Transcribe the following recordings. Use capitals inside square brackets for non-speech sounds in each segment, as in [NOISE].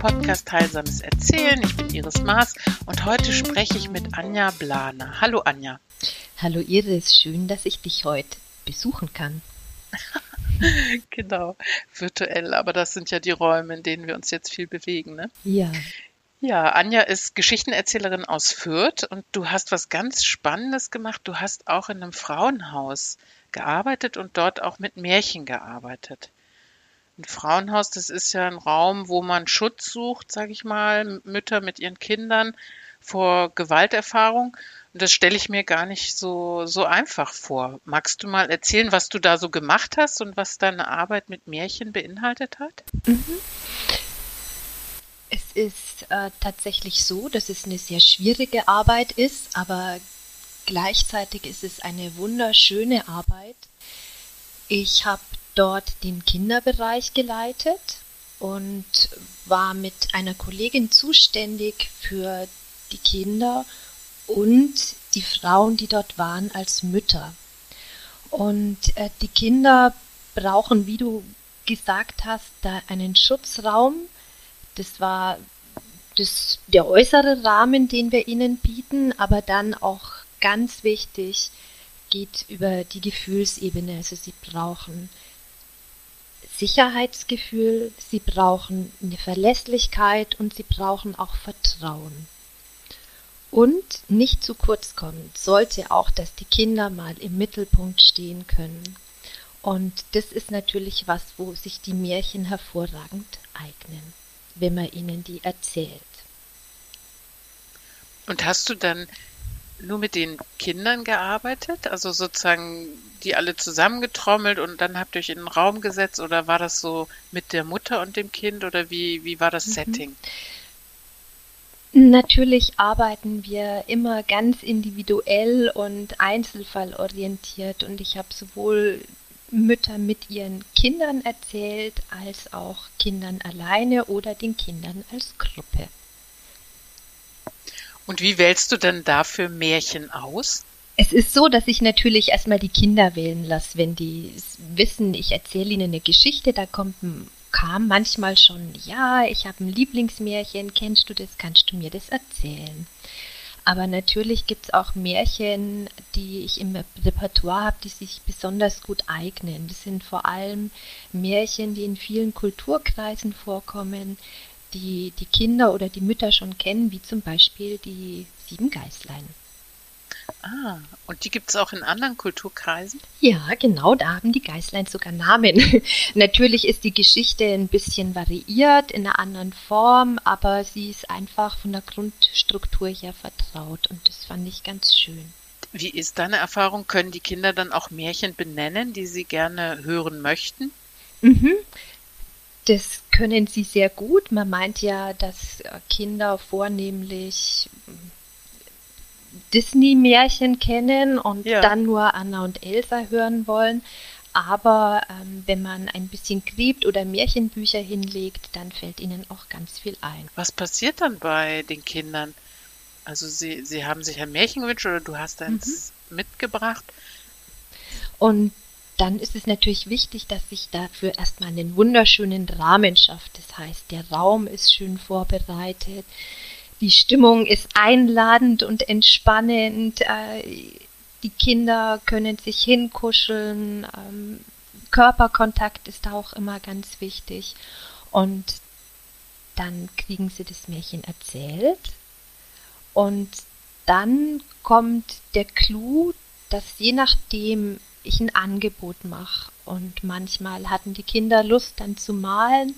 Podcast Heilsames Erzählen. Ich bin Iris Maas und heute spreche ich mit Anja Blaner. Hallo Anja. Hallo Iris, schön, dass ich dich heute besuchen kann. [LAUGHS] genau, virtuell, aber das sind ja die Räume, in denen wir uns jetzt viel bewegen, ne? Ja. Ja, Anja ist Geschichtenerzählerin aus Fürth und du hast was ganz Spannendes gemacht. Du hast auch in einem Frauenhaus gearbeitet und dort auch mit Märchen gearbeitet. Ein Frauenhaus, das ist ja ein Raum, wo man Schutz sucht, sage ich mal, Mütter mit ihren Kindern vor Gewalterfahrung. Und das stelle ich mir gar nicht so, so einfach vor. Magst du mal erzählen, was du da so gemacht hast und was deine Arbeit mit Märchen beinhaltet hat? Mhm. Es ist äh, tatsächlich so, dass es eine sehr schwierige Arbeit ist, aber gleichzeitig ist es eine wunderschöne Arbeit. Ich habe dort den Kinderbereich geleitet und war mit einer Kollegin zuständig für die Kinder und die Frauen, die dort waren, als Mütter. Und äh, die Kinder brauchen, wie du gesagt hast, da einen Schutzraum. Das war das, der äußere Rahmen, den wir ihnen bieten, aber dann auch ganz wichtig, geht über die Gefühlsebene. Also sie brauchen Sicherheitsgefühl, sie brauchen eine Verlässlichkeit und sie brauchen auch Vertrauen. Und nicht zu kurz kommen sollte auch, dass die Kinder mal im Mittelpunkt stehen können. Und das ist natürlich was, wo sich die Märchen hervorragend eignen, wenn man ihnen die erzählt. Und hast du dann nur mit den Kindern gearbeitet? Also sozusagen die alle zusammengetrommelt und dann habt ihr euch in den Raum gesetzt oder war das so mit der Mutter und dem Kind oder wie, wie war das mhm. Setting? Natürlich arbeiten wir immer ganz individuell und einzelfallorientiert und ich habe sowohl Mütter mit ihren Kindern erzählt als auch Kindern alleine oder den Kindern als Gruppe. Und wie wählst du denn dafür Märchen aus? Es ist so, dass ich natürlich erstmal die Kinder wählen lasse, wenn die wissen, ich erzähle ihnen eine Geschichte, da kommt kam manchmal schon, ja, ich habe ein Lieblingsmärchen, kennst du das, kannst du mir das erzählen? Aber natürlich gibt es auch Märchen, die ich im Repertoire habe, die sich besonders gut eignen. Das sind vor allem Märchen, die in vielen Kulturkreisen vorkommen, die die Kinder oder die Mütter schon kennen, wie zum Beispiel die Sieben Geißlein. Ah, und die gibt es auch in anderen Kulturkreisen? Ja, genau, da haben die Geißlein sogar Namen. [LAUGHS] Natürlich ist die Geschichte ein bisschen variiert, in einer anderen Form, aber sie ist einfach von der Grundstruktur her vertraut und das fand ich ganz schön. Wie ist deine Erfahrung? Können die Kinder dann auch Märchen benennen, die sie gerne hören möchten? Mhm. Das können sie sehr gut. Man meint ja, dass Kinder vornehmlich Disney-Märchen kennen und ja. dann nur Anna und Elsa hören wollen. Aber ähm, wenn man ein bisschen gräbt oder Märchenbücher hinlegt, dann fällt ihnen auch ganz viel ein. Was passiert dann bei den Kindern? Also sie, sie haben sich ein Märchen gewünscht oder du hast eins mhm. mitgebracht. Und dann ist es natürlich wichtig, dass sich dafür erstmal einen wunderschönen Rahmen schafft. Das heißt, der Raum ist schön vorbereitet, die Stimmung ist einladend und entspannend, äh, die Kinder können sich hinkuscheln, ähm, Körperkontakt ist auch immer ganz wichtig und dann kriegen sie das Märchen erzählt und dann kommt der Clou, dass je nachdem, ich ein Angebot mache. Und manchmal hatten die Kinder Lust dann zu malen.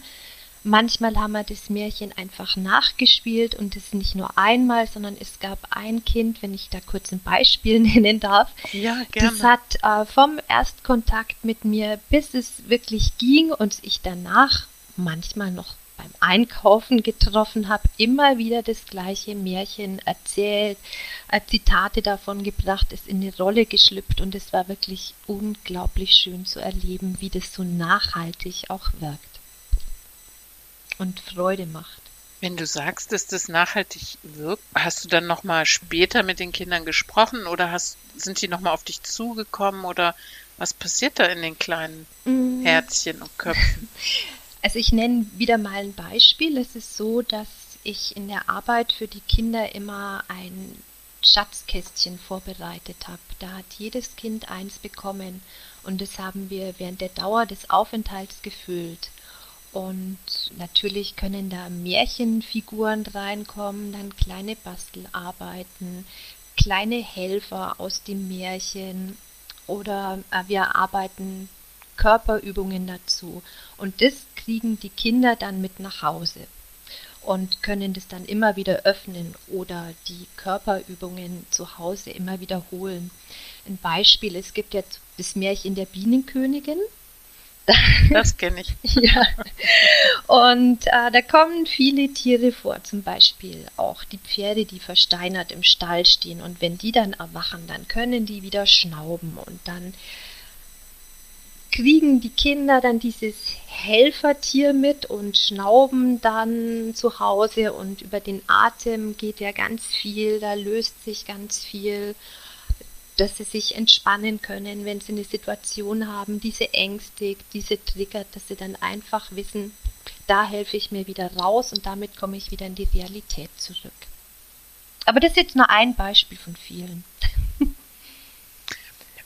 Manchmal haben wir das Märchen einfach nachgespielt und das nicht nur einmal, sondern es gab ein Kind, wenn ich da kurz ein Beispiel [LAUGHS] nennen darf. Ja, gerne. Das hat äh, vom Erstkontakt mit mir, bis es wirklich ging und ich danach manchmal noch beim Einkaufen getroffen habe, immer wieder das gleiche Märchen erzählt, äh, Zitate davon gebracht, ist in eine Rolle geschlüpft und es war wirklich unglaublich schön zu erleben, wie das so nachhaltig auch wirkt und Freude macht. Wenn du sagst, dass das nachhaltig wirkt, hast du dann noch mal später mit den Kindern gesprochen oder hast, sind die noch mal auf dich zugekommen oder was passiert da in den kleinen mm. Herzchen und Köpfen? [LAUGHS] Also ich nenne wieder mal ein Beispiel. Es ist so, dass ich in der Arbeit für die Kinder immer ein Schatzkästchen vorbereitet habe. Da hat jedes Kind eins bekommen und das haben wir während der Dauer des Aufenthalts gefüllt. Und natürlich können da Märchenfiguren reinkommen, dann kleine Bastelarbeiten, kleine Helfer aus dem Märchen oder äh, wir arbeiten Körperübungen dazu. Und das kriegen die Kinder dann mit nach Hause und können das dann immer wieder öffnen oder die Körperübungen zu Hause immer wiederholen. Ein Beispiel, es gibt jetzt das Märchen der Bienenkönigin. [LAUGHS] Das kenne ich. ja. Und äh, da kommen viele Tiere vor, zum Beispiel auch die Pferde, die versteinert im Stall stehen. Und wenn die dann erwachen, dann können die wieder schnauben und dann kriegen die Kinder dann dieses Helfertier mit und schnauben dann zu Hause und über den Atem geht ja ganz viel, da löst sich ganz viel, dass sie sich entspannen können, wenn sie eine Situation haben, diese ängstigt, diese triggert, dass sie dann einfach wissen, da helfe ich mir wieder raus und damit komme ich wieder in die Realität zurück. Aber das ist jetzt nur ein Beispiel von vielen. [LAUGHS]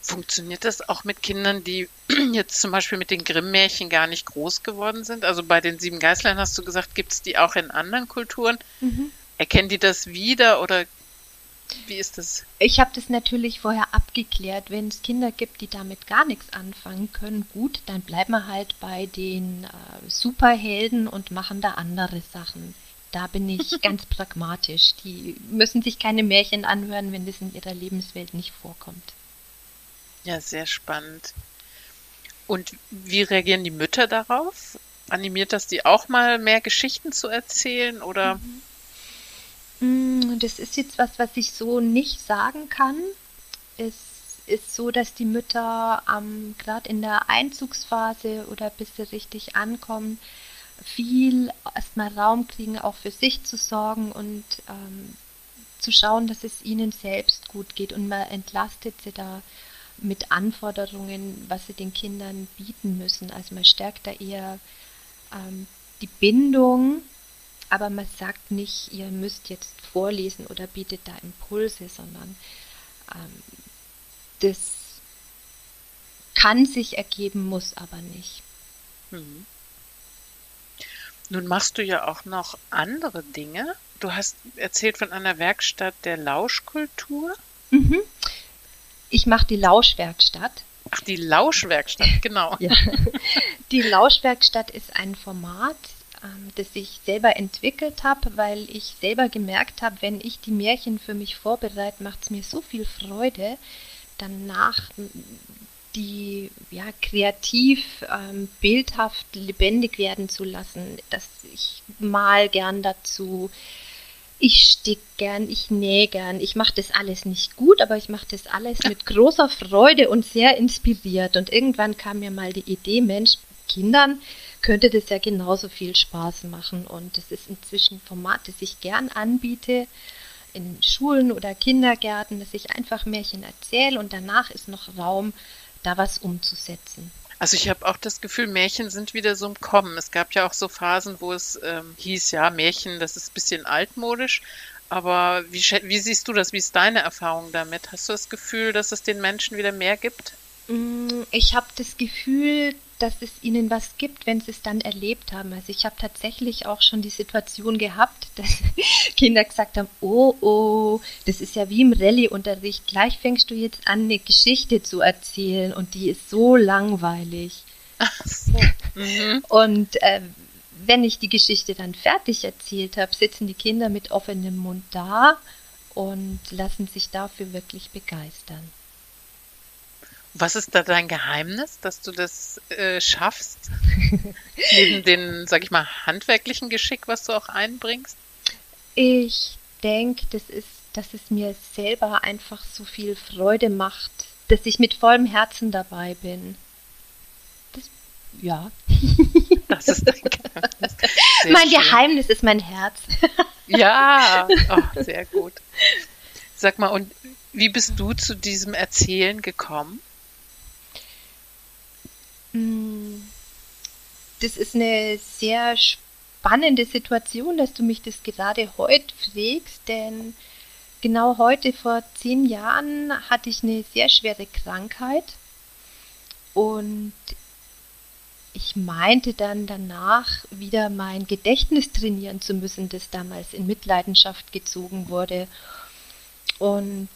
Funktioniert das auch mit Kindern, die [CLEARS THROAT] jetzt zum Beispiel mit den Grimm-Märchen gar nicht groß geworden sind? Also bei den sieben Geißlein hast du gesagt, gibt es die auch in anderen Kulturen? Mhm. Erkennen die das wieder oder wie ist das? Ich habe das natürlich vorher abgeklärt. Wenn es Kinder gibt, die damit gar nichts anfangen können, gut, dann bleiben wir halt bei den äh, Superhelden und machen da andere Sachen. Da bin ich [LAUGHS] ganz pragmatisch. Die müssen sich keine Märchen anhören, wenn das in ihrer Lebenswelt nicht vorkommt. Ja, sehr spannend. Und wie reagieren die Mütter darauf? Animiert das die auch mal mehr Geschichten zu erzählen oder? Mm, das ist jetzt was, was ich so nicht sagen kann. Es ist so, dass die Mütter ähm, gerade in der Einzugsphase oder bis sie richtig ankommen, viel erstmal Raum kriegen, auch für sich zu sorgen und ähm, zu schauen, dass es ihnen selbst gut geht und man entlastet sie da mit Anforderungen, was sie den Kindern bieten müssen. Also man stärkt da eher ähm, die Bindung, aber man sagt nicht, ihr müsst jetzt vorlesen oder bietet da Impulse, sondern ähm, das kann sich ergeben, muss aber nicht. Mhm. Nun machst du ja auch noch andere Dinge. Du hast erzählt von einer Werkstatt der Lauschkultur. Mhm. Ich mache die Lauschwerkstatt. Ach, die Lauschwerkstatt, [LAUGHS] genau. ja. Die Lauschwerkstatt ist ein Format, ähm, das ich selber entwickelt habe, weil ich selber gemerkt habe, wenn ich die Märchen für mich vorbereite, macht es mir so viel Freude, danach die ja, kreativ, ähm, bildhaft, lebendig werden zu lassen, dass ich mal gern dazu ich stick gern, ich nähe gern, ich mache das alles nicht gut, aber ich mache das alles mit großer Freude und sehr inspiriert. Und irgendwann kam mir mal die Idee, Mensch, Kindern könnte das ja genauso viel Spaß machen. Und das ist inzwischen ein Format, das ich gern anbiete in Schulen oder Kindergärten, dass ich einfach Märchen erzähle und danach ist noch Raum, da was umzusetzen. Also ich habe auch das Gefühl, Märchen sind wieder so im Kommen. Es gab ja auch so Phasen, wo es ähm, hieß, ja, Märchen, das ist ein bisschen altmodisch. Aber wie, wie siehst du das? Wie ist deine Erfahrung damit? Hast du das Gefühl, dass es den Menschen wieder mehr gibt? Mm, ich habe das Gefühl, dass es ihnen was gibt, wenn sie es dann erlebt haben. Also ich habe tatsächlich auch schon die Situation gehabt, [LAUGHS] dass Kinder gesagt haben, oh, oh, das ist ja wie im Rallye-Unterricht. Gleich fängst du jetzt an, eine Geschichte zu erzählen und die ist so langweilig. So. [LAUGHS] Mhm. Und äh, wenn ich die Geschichte dann fertig erzählt habe, sitzen die Kinder mit offenem Mund da und lassen sich dafür wirklich begeistern. Was ist da dein Geheimnis, dass du das äh, schaffst? [LAUGHS] Neben dem, sag ich mal, handwerklichen Geschick, was du auch einbringst? Ich denke, das ist, dass es mir selber einfach so viel Freude macht, dass ich mit vollem Herzen dabei bin. Das, ja. [LAUGHS] Das ist dein Geheimnis. [LAUGHS] Sehr mein schön. Geheimnis ist mein Herz. Ja, oh, sehr gut. Sag mal, und wie bist du zu diesem Erzählen gekommen? Mm. das ist eine sehr spannende Situation, dass du mich das gerade heute fragst, denn genau heute vor zehn Jahren hatte ich eine sehr schwere Krankheit und ich meinte dann danach wieder mein Gedächtnis trainieren zu müssen, das damals in Mitleidenschaft gezogen wurde. Und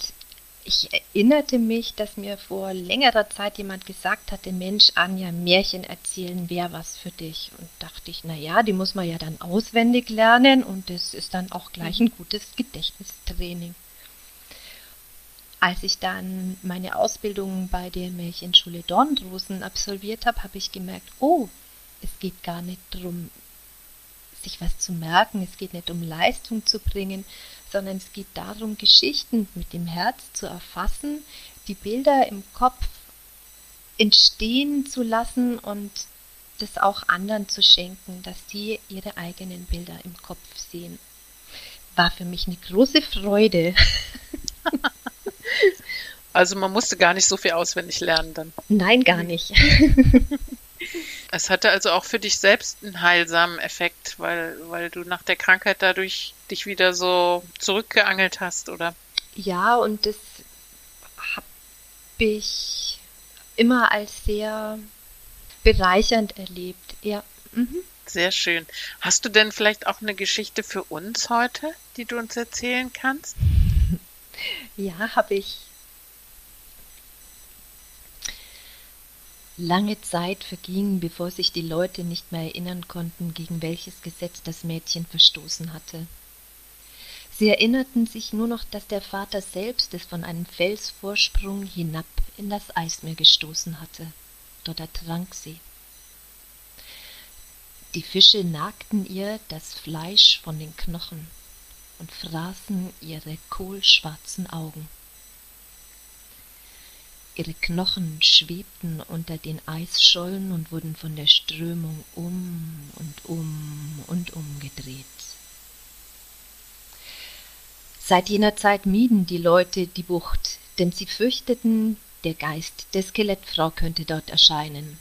ich erinnerte mich, dass mir vor längerer Zeit jemand gesagt hatte, Mensch, Anja, Märchen erzählen wäre was für dich. Und dachte ich, naja, die muss man ja dann auswendig lernen und das ist dann auch gleich ein gutes Gedächtnistraining. Als ich dann meine Ausbildung bei der Märchenschule Dornrosen absolviert habe, habe ich gemerkt, oh, es geht gar nicht darum, sich was zu merken, es geht nicht um Leistung zu bringen, sondern es geht darum, Geschichten mit dem Herz zu erfassen, die Bilder im Kopf entstehen zu lassen und das auch anderen zu schenken, dass die ihre eigenen Bilder im Kopf sehen. War für mich eine große Freude. [LAUGHS] Also man musste gar nicht so viel auswendig lernen dann. Nein, gar nicht. [LAUGHS] Es hatte also auch für dich selbst einen heilsamen Effekt, weil, weil du nach der Krankheit dadurch dich wieder so zurückgeangelt hast, oder? Ja, und das habe ich immer als sehr bereichernd erlebt. Ja. Mhm. Sehr schön. Hast du denn vielleicht auch eine Geschichte für uns heute, die du uns erzählen kannst? [LAUGHS] Ja, habe ich. Lange Zeit verging, bevor sich die Leute nicht mehr erinnern konnten, gegen welches Gesetz das Mädchen verstoßen hatte. Sie erinnerten sich nur noch, dass der Vater selbst es von einem Felsvorsprung hinab in das Eismeer gestoßen hatte. Dort ertrank sie. Die Fische nagten ihr das Fleisch von den Knochen und fraßen ihre kohlschwarzen Augen. Ihre Knochen schwebten unter den Eisschollen und wurden von der Strömung um und um und um gedreht. Seit jener Zeit mieden die Leute die Bucht, denn sie fürchteten, der Geist der Skelettfrau könnte dort erscheinen.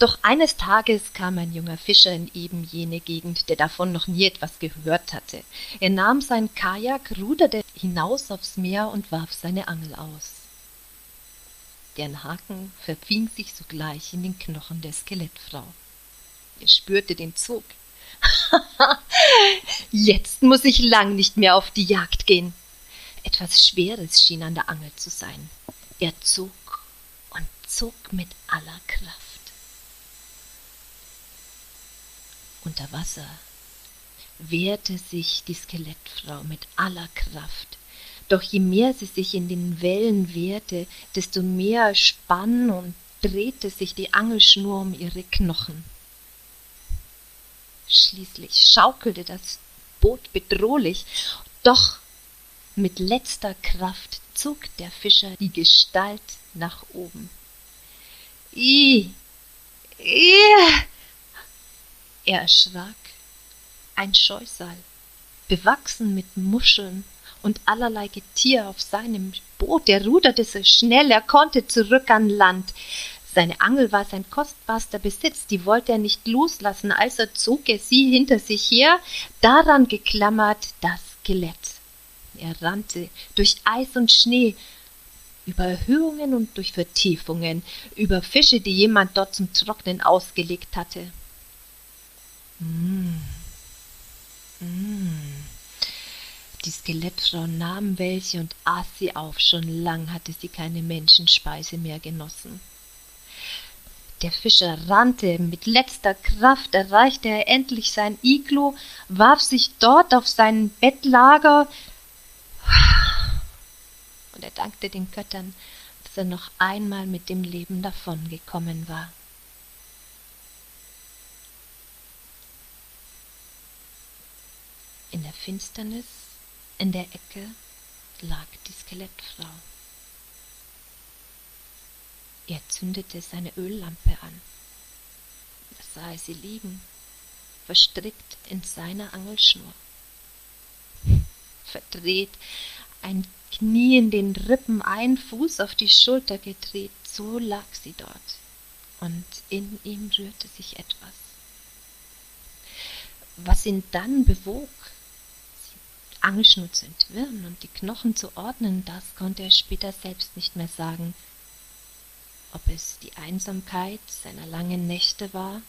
Doch eines Tages kam ein junger Fischer in eben jene Gegend, der davon noch nie etwas gehört hatte. Er nahm sein Kajak, ruderte hinaus aufs Meer und warf seine Angel aus. Deren Haken verfing sich sogleich in den Knochen der Skelettfrau. Er spürte den Zug. [LAUGHS] Jetzt muss ich lang nicht mehr auf die Jagd gehen. Etwas Schweres schien an der Angel zu sein. Er zog und zog mit aller Kraft. Unter Wasser wehrte sich die Skelettfrau mit aller Kraft. Doch je mehr sie sich in den Wellen wehrte, desto mehr spann und drehte sich die Angelschnur um ihre Knochen. Schließlich schaukelte das Boot bedrohlich, doch mit letzter Kraft zog der Fischer die Gestalt nach oben. I, I, er erschrak. Ein Scheusal, bewachsen mit Muscheln und allerlei Getier auf seinem Boot. Er ruderte so schnell, er konnte zurück an Land. Seine Angel war sein kostbarster Besitz, die wollte er nicht loslassen, also zog er sie hinter sich her, daran geklammert das Skelett. Er rannte durch Eis und Schnee, über Erhöhungen und durch Vertiefungen, über Fische, die jemand dort zum Trocknen ausgelegt hatte. Mm. Mm. Die Skelettfrau nahm welche und aß sie auf. Schon lang hatte sie keine Menschenspeise mehr genossen. Der Fischer rannte, mit letzter Kraft erreichte er endlich sein Iglo, warf sich dort auf sein Bettlager und er dankte den Göttern, dass er noch einmal mit dem Leben davongekommen war. In der Finsternis, in der Ecke, lag die Skelettfrau. Er zündete seine Öllampe an. Da sah er sie liegen, verstrickt in seiner Angelschnur. Verdreht, ein Knie in den Rippen, ein Fuß auf die Schulter gedreht, so lag sie dort, und in ihm rührte sich etwas. Was ihn dann bewog, Angelschnur zu entwirren und die Knochen zu ordnen, das konnte er später selbst nicht mehr sagen. Ob es die Einsamkeit seiner langen Nächte war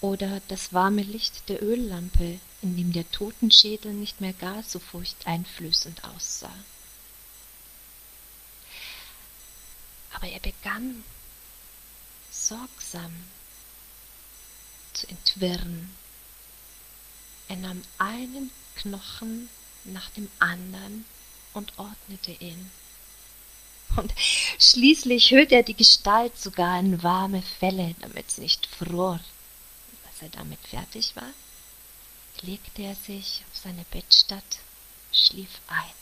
oder das warme Licht der Öllampe, in dem der Totenschädel nicht mehr gar so furchteinflößend aussah. Aber er begann sorgsam zu entwirren. Er nahm einen Knochen nach dem anderen und ordnete ihn. Und schließlich hüllte er die Gestalt sogar in warme Felle, damit sie nicht fror. Als er damit fertig war, legte er sich auf seine Bettstatt, schlief ein.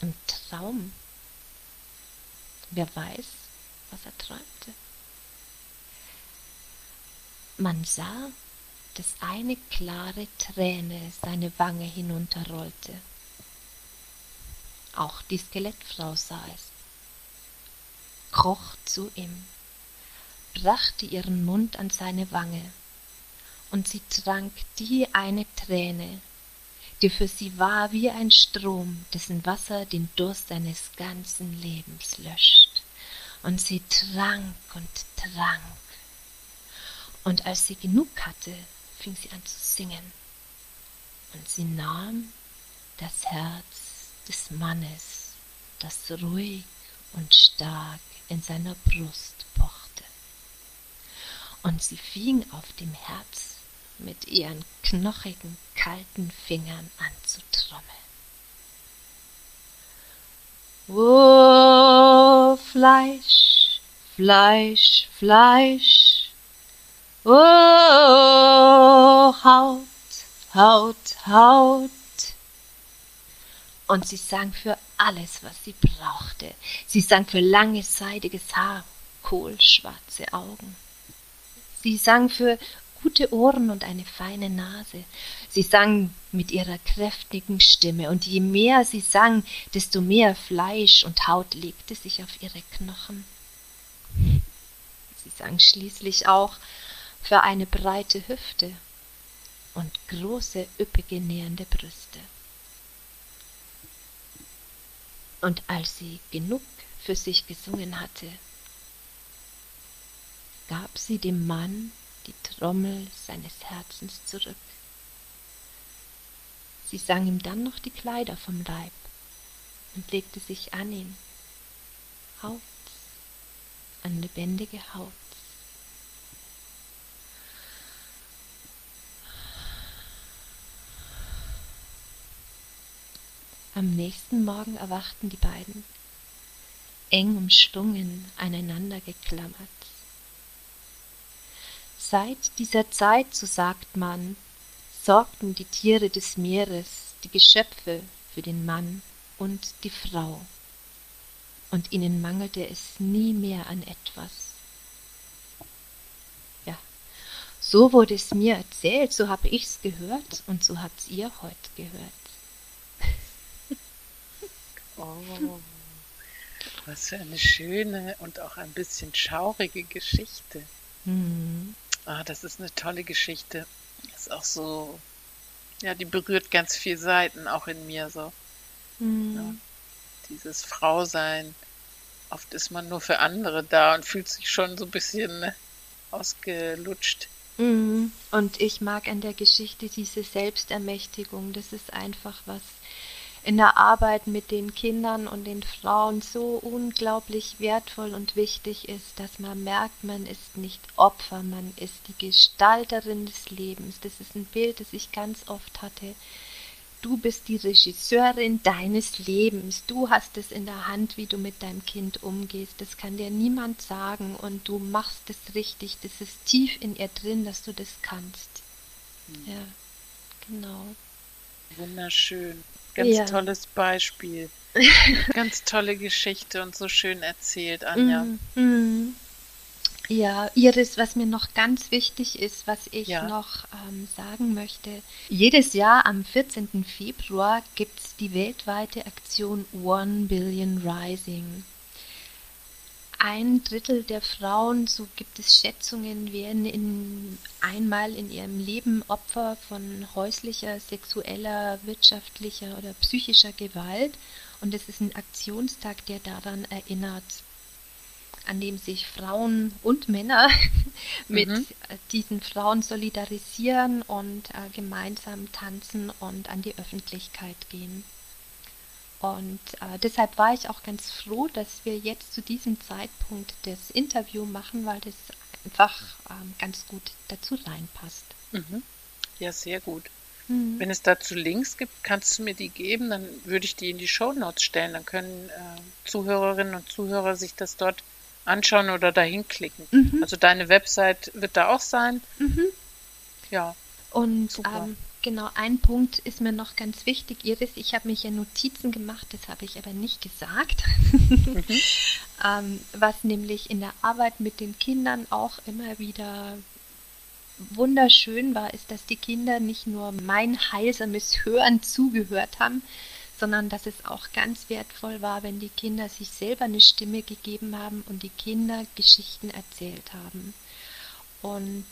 Im Traum Wer weiß, was er träumte. Man sah, dass eine klare Träne seine Wange hinunterrollte. Auch die Skelettfrau sah es, kroch zu ihm, brachte ihren Mund an seine Wange, und sie trank die eine Träne, die für sie war wie ein Strom, dessen Wasser den Durst seines ganzen Lebens löscht. Und sie trank und trank. Und als sie genug hatte, fing sie an zu singen. Und sie nahm das Herz des Mannes, das ruhig und stark in seiner Brust pochte. Und sie fing auf dem Herz mit ihren knochigen, kalten Fingern anzutrommeln. Oh, Fleisch, Fleisch, Fleisch. Oh, Haut, Haut, Haut. Und sie sang für alles, was sie brauchte. Sie sang für langes, seidiges Haar, kohlschwarze Augen. Sie sang für gute Ohren und eine feine Nase. Sie sang mit ihrer kräftigen Stimme, und je mehr sie sang, desto mehr Fleisch und Haut legte sich auf ihre Knochen. Sie sang schließlich auch für eine breite Hüfte und große, üppige, nähernde Brüste. Und als sie genug für sich gesungen hatte, gab sie dem Mann die Trommel seines Herzens zurück. Sie sang ihm dann noch die Kleider vom Leib und legte sich an ihn, Haut an lebendige Haut. Am nächsten Morgen erwachten die beiden, eng umschlungen, aneinander geklammert. Seit dieser Zeit, so sagt man, sorgten die Tiere des Meeres, die Geschöpfe für den Mann und die Frau, und ihnen mangelte es nie mehr an etwas. Ja, so wurde es mir erzählt, so habe ich's gehört und so habt's ihr heute gehört. Oh, was für eine schöne und auch ein bisschen schaurige Geschichte. Mhm. Ah, das ist eine tolle Geschichte. Ist auch so, ja, die berührt ganz viele Seiten, auch in mir so. Mhm. Ja, dieses Frausein. Oft ist man nur für andere da und fühlt sich schon so ein bisschen ausgelutscht. Mhm. Und ich mag an der Geschichte diese Selbstermächtigung. Das ist einfach was, in der Arbeit mit den Kindern und den Frauen so unglaublich wertvoll und wichtig ist, dass man merkt, man ist nicht Opfer, man ist die Gestalterin des Lebens. Das ist ein Bild, das ich ganz oft hatte. Du bist die Regisseurin deines Lebens. Du hast es in der Hand, wie du mit deinem Kind umgehst. Das kann dir niemand sagen und du machst es richtig. Das ist tief in ihr drin, dass du das kannst. Mhm. Ja, genau. Wunderschön. Ganz ja. tolles Beispiel. [LAUGHS] Ganz tolle Geschichte und so schön erzählt, Anja. Mm, mm. Ja, Iris, was mir noch ganz wichtig ist, was ich ja. noch ähm, sagen möchte. Jedes Jahr am 14. Februar gibt es die weltweite Aktion One Billion Rising. Ein Drittel der Frauen, so gibt es Schätzungen, werden in, einmal in ihrem Leben Opfer von häuslicher, sexueller, wirtschaftlicher oder psychischer Gewalt. Und es ist ein Aktionstag, der daran erinnert, an dem sich Frauen und Männer [LAUGHS] mit mhm. diesen Frauen solidarisieren und äh, gemeinsam tanzen und an die Öffentlichkeit gehen. Und äh, deshalb war ich auch ganz froh, dass wir jetzt zu diesem Zeitpunkt das Interview machen, weil das einfach ähm, ganz gut dazu reinpasst. Mhm. Ja, sehr gut. Mhm. Wenn es dazu Links gibt, kannst du mir die geben, dann würde ich die in die Show Notes stellen. Dann können äh, Zuhörerinnen und Zuhörer sich das dort anschauen oder dahin klicken. Mhm. Also deine Website wird da auch sein. Mhm. Ja. Und ähm, Genau, ein Punkt ist mir noch ganz wichtig, Iris. Ich habe mich ja Notizen gemacht, das habe ich aber nicht gesagt. Mhm. [LAUGHS] ähm, was nämlich in der Arbeit mit den Kindern auch immer wieder wunderschön war, ist, dass die Kinder nicht nur mein heilsames Hören zugehört haben, sondern dass es auch ganz wertvoll war, wenn die Kinder sich selber eine Stimme gegeben haben und die Kinder Geschichten erzählt haben. Und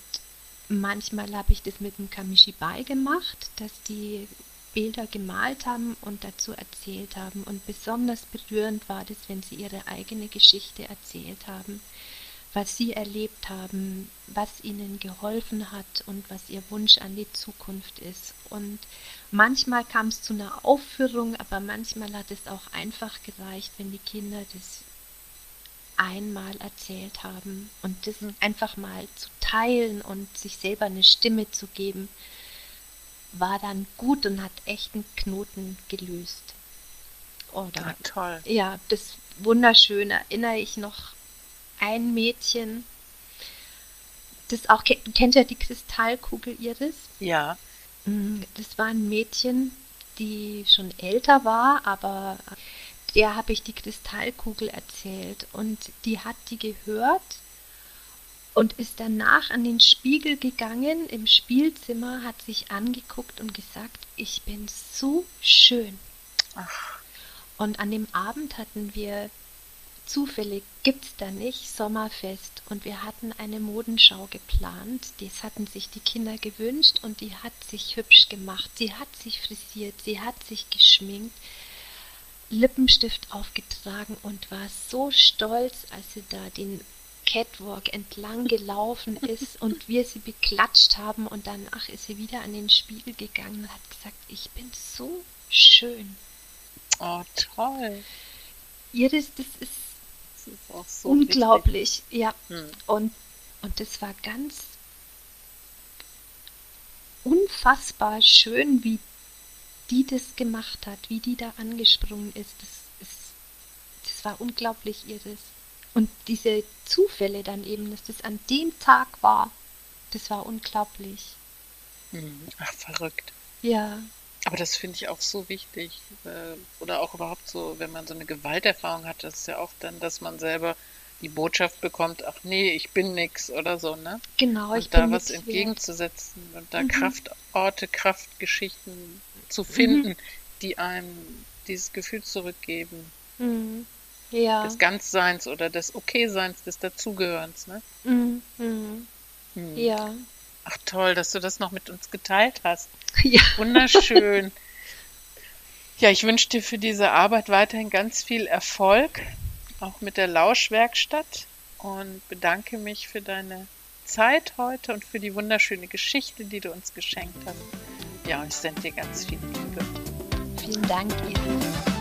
Manchmal habe ich das mit dem Kamishibai gemacht, dass die Bilder gemalt haben und dazu erzählt haben. Und besonders berührend war das, wenn sie ihre eigene Geschichte erzählt haben, was sie erlebt haben, was ihnen geholfen hat und was ihr Wunsch an die Zukunft ist. Und manchmal kam es zu einer Aufführung, aber manchmal hat es auch einfach gereicht, wenn die Kinder das einmal erzählt haben und das einfach mal zu teilen und sich selber eine Stimme zu geben, war dann gut und hat echt einen Knoten gelöst. Oder, ja, toll. Ja, das wunderschön erinnere ich noch ein Mädchen, das auch, du kennst ja die Kristallkugel Iris? Ja. Mm, das war ein Mädchen, die schon älter war, aber der habe ich die Kristallkugel erzählt und die hat die gehört und ist danach an den Spiegel gegangen im Spielzimmer, hat sich angeguckt und gesagt, ich bin so schön. Ach. Und an dem Abend hatten wir zufällig gibt's da nicht Sommerfest und wir hatten eine Modenschau geplant. Das hatten sich die Kinder gewünscht und die hat sich hübsch gemacht. Sie hat sich frisiert, sie hat sich geschminkt. Lippenstift aufgetragen und war so stolz, als sie da den Catwalk entlang gelaufen [LAUGHS] ist und wir sie beklatscht haben und danach ist sie wieder an den Spiegel gegangen und hat gesagt, ich bin so schön. Oh, toll. Iris, das ist, das ist so unglaublich. Wichtig. Ja. Hm. Und, und das war ganz unfassbar schön, wie die das gemacht hat, wie die da angesprungen ist, das, ist, das war unglaublich irres. Und diese Zufälle dann eben, dass das an dem Tag war, das war unglaublich. Hm, ach, verrückt. Ja. Aber das finde ich auch so wichtig. Äh, oder auch überhaupt so, wenn man so eine Gewalterfahrung hat, das ist ja auch dann, dass man selber die Botschaft bekommt, ach nee, ich bin nix oder so, ne? Genau, und ich da was entgegenzusetzen und da mhm. Kraftorte, Kraftgeschichten zu finden, mhm. die einem dieses Gefühl zurückgeben. Mhm. Ja. Des Ganzseins oder des Okay-Seins, des Dazugehörens, ne? Mhm. mhm. Hm. Ja. Ach toll, dass du das noch mit uns geteilt hast. [LAUGHS] Ja. Wunderschön. ja, ich wünsche dir für diese Arbeit weiterhin ganz viel Erfolg, auch mit der Lauschwerkstatt und bedanke mich für deine Zeit heute und für die wunderschöne Geschichte, die du uns geschenkt hast. Ja, ich sende dir ganz viel Liebe. Vielen Dank, Iris.